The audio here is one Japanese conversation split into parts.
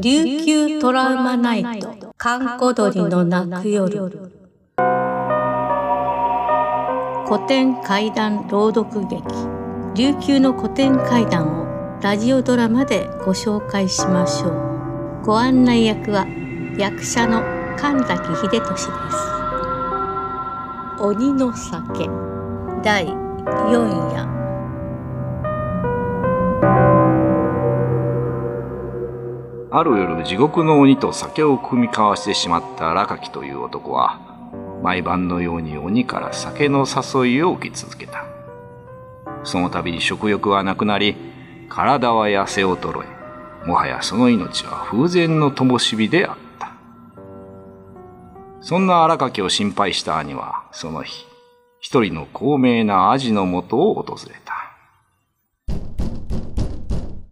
琉球トラウマナイト。閑古鳥の泣く夜。古典怪談朗読劇。琉球の古典怪談をラジオドラマでご紹介しましょう。ご案内役は役者の神崎秀俊です。鬼の酒。第4夜ある夜地獄の鬼と酒を酌み交わしてしまった荒垣という男は毎晩のように鬼から酒の誘いを受け続けた。その度に食欲はなくなり体は痩せ衰えもはやその命は風前の灯火であった。そんな荒垣を心配した兄はその日一人の高名なアジのもとを訪れた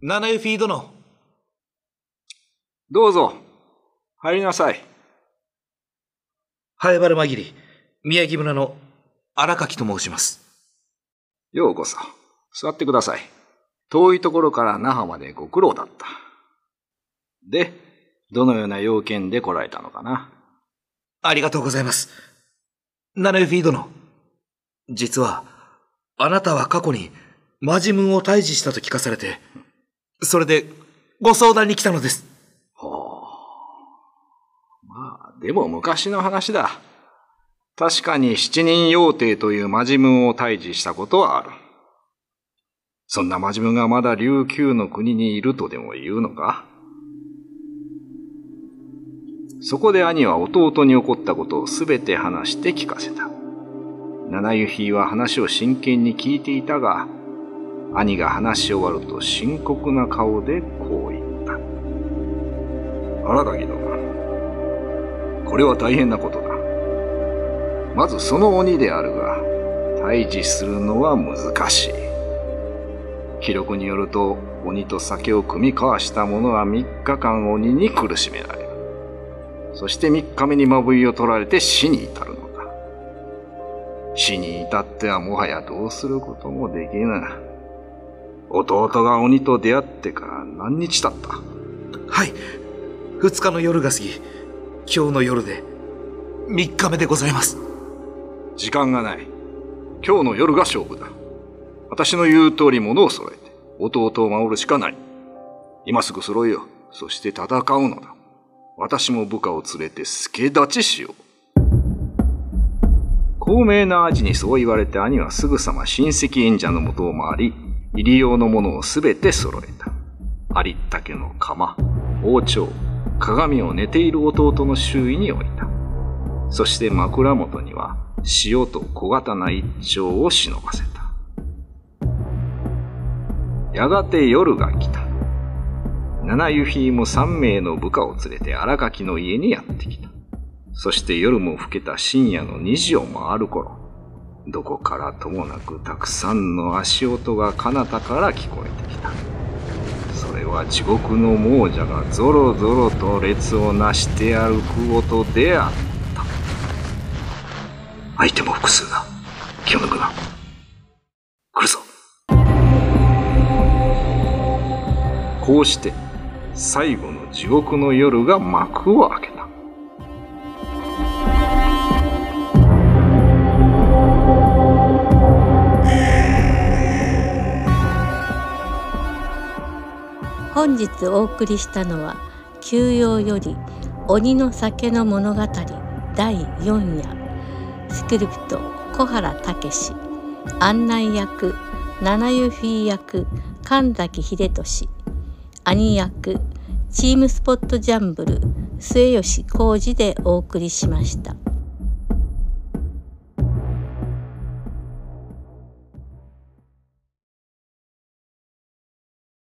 七湯フィー殿どうぞ、入りなさい。ハエバル紛り、宮城村の荒垣と申します。ようこそ。座ってください。遠いところから那覇までご苦労だった。で、どのような要件で来られたのかな？ありがとうございます。ナネフィー殿。実は、あなたは過去にマジムンを退治したと聞かされて、それでご相談に来たのです。ほう。まあでも昔の話だ。確かに七人妖帝というマジムンを退治したことはある。そんなマジムンがまだ琉球の国にいるとでも言うのか？そこで兄は弟に起こったことをすべて話して聞かせた。七湯比は話を真剣に聞いていたが、兄が話し終わると深刻な顔でこう言った。荒垣殿、これは大変なことだ。まずその鬼であるが、退治するのは難しい。記録によると、鬼と酒を組み交わした者は3日間鬼に苦しめられる。そして3日目にまぶいを取られて死に至る。死に至ってはもはやどうすることもできぬ。弟が鬼と出会ってから何日経った？はい。2日の夜が過ぎ、今日の夜で3日目でございます。時間がない。今日の夜が勝負だ。私の言う通り物を揃えて弟を守るしかない。今すぐ揃えよそして戦うのだ。私も部下を連れて助立ちしよう高名なアジにそう言われて兄はすぐさま親戚演者のもとを回り入り用のものをすべて揃えたありったけの釜包丁鏡を寝ている弟の周囲に置いた。そして枕元には塩と小刀一丁を忍ばせた。やがて夜が来た。七湯ヒーも三名の部下を連れて荒垣の家にやってきた。そして夜も更けた深夜の2時を回る頃、どこからともなくたくさんの足音が彼方から聞こえてきた。それは地獄の亡者がぞろぞろと列をなして歩く音であった。相手も複数だ。気を抜くな来るぞ。こうして最後の地獄の夜が幕を開けた。本日お送りしたのは休養より鬼の酒の物語第4夜。スクリプト小原武史。案内役七湯フィー役神崎秀俊。兄役チームスポットジャンブル末吉浩二でお送りしました。